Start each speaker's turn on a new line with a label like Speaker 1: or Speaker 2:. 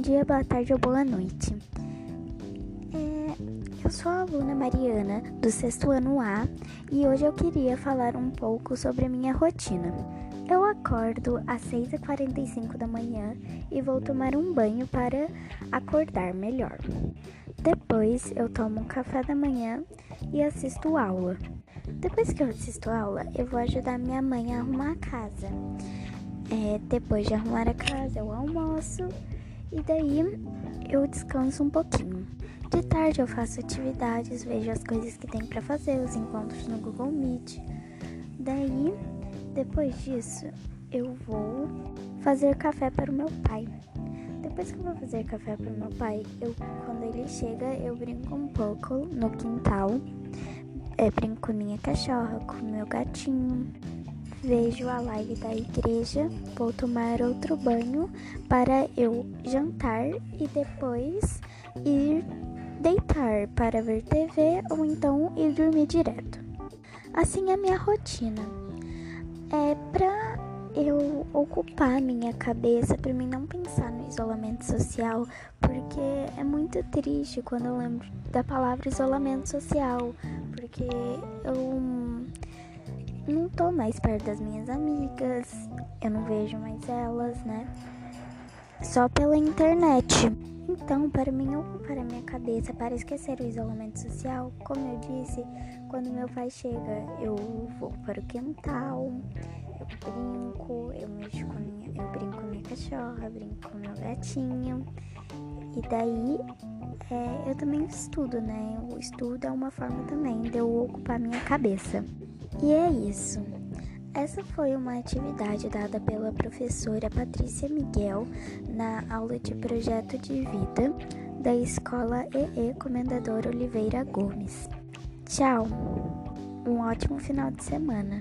Speaker 1: dia, boa tarde ou boa noite. É, eu sou a aluna Mariana, do sexto ano A, e hoje eu queria falar um pouco sobre a minha rotina. Eu acordo às 6h45 da manhã e vou tomar um banho para acordar melhor. Depois eu tomo um café da manhã e assisto aula. Depois que eu assisto aula, eu vou ajudar minha mãe a arrumar a casa. É, depois de arrumar a casa, eu almoço e daí eu descanso um pouquinho. De tarde eu faço atividades, vejo as coisas que tem para fazer, os encontros no Google Meet. Daí, depois disso, eu vou fazer café para o meu pai. Depois que eu vou fazer café para o meu pai, eu, quando ele chega, eu brinco um pouco no quintal. É, brinco com minha cachorra, com meu gatinho vejo a live da igreja, vou tomar outro banho para eu jantar e depois ir deitar para ver TV ou então ir dormir direto. Assim é a minha rotina. É para eu ocupar minha cabeça, para mim não pensar no isolamento social, porque é muito triste quando eu lembro da palavra isolamento social, porque eu não tô mais perto das minhas amigas, eu não vejo mais elas, né? Só pela internet. Então, para mim ocupar a minha cabeça, para esquecer o isolamento social, como eu disse, quando meu pai chega, eu vou para o quintal, eu brinco, eu mexo com minha, eu brinco com minha cachorra, brinco com meu gatinho. E daí é, eu também estudo, né? O estudo é uma forma também de eu ocupar minha cabeça. E é isso. Essa foi uma atividade dada pela professora Patrícia Miguel na aula de projeto de vida da Escola EE Comendador Oliveira Gomes. Tchau! Um ótimo final de semana!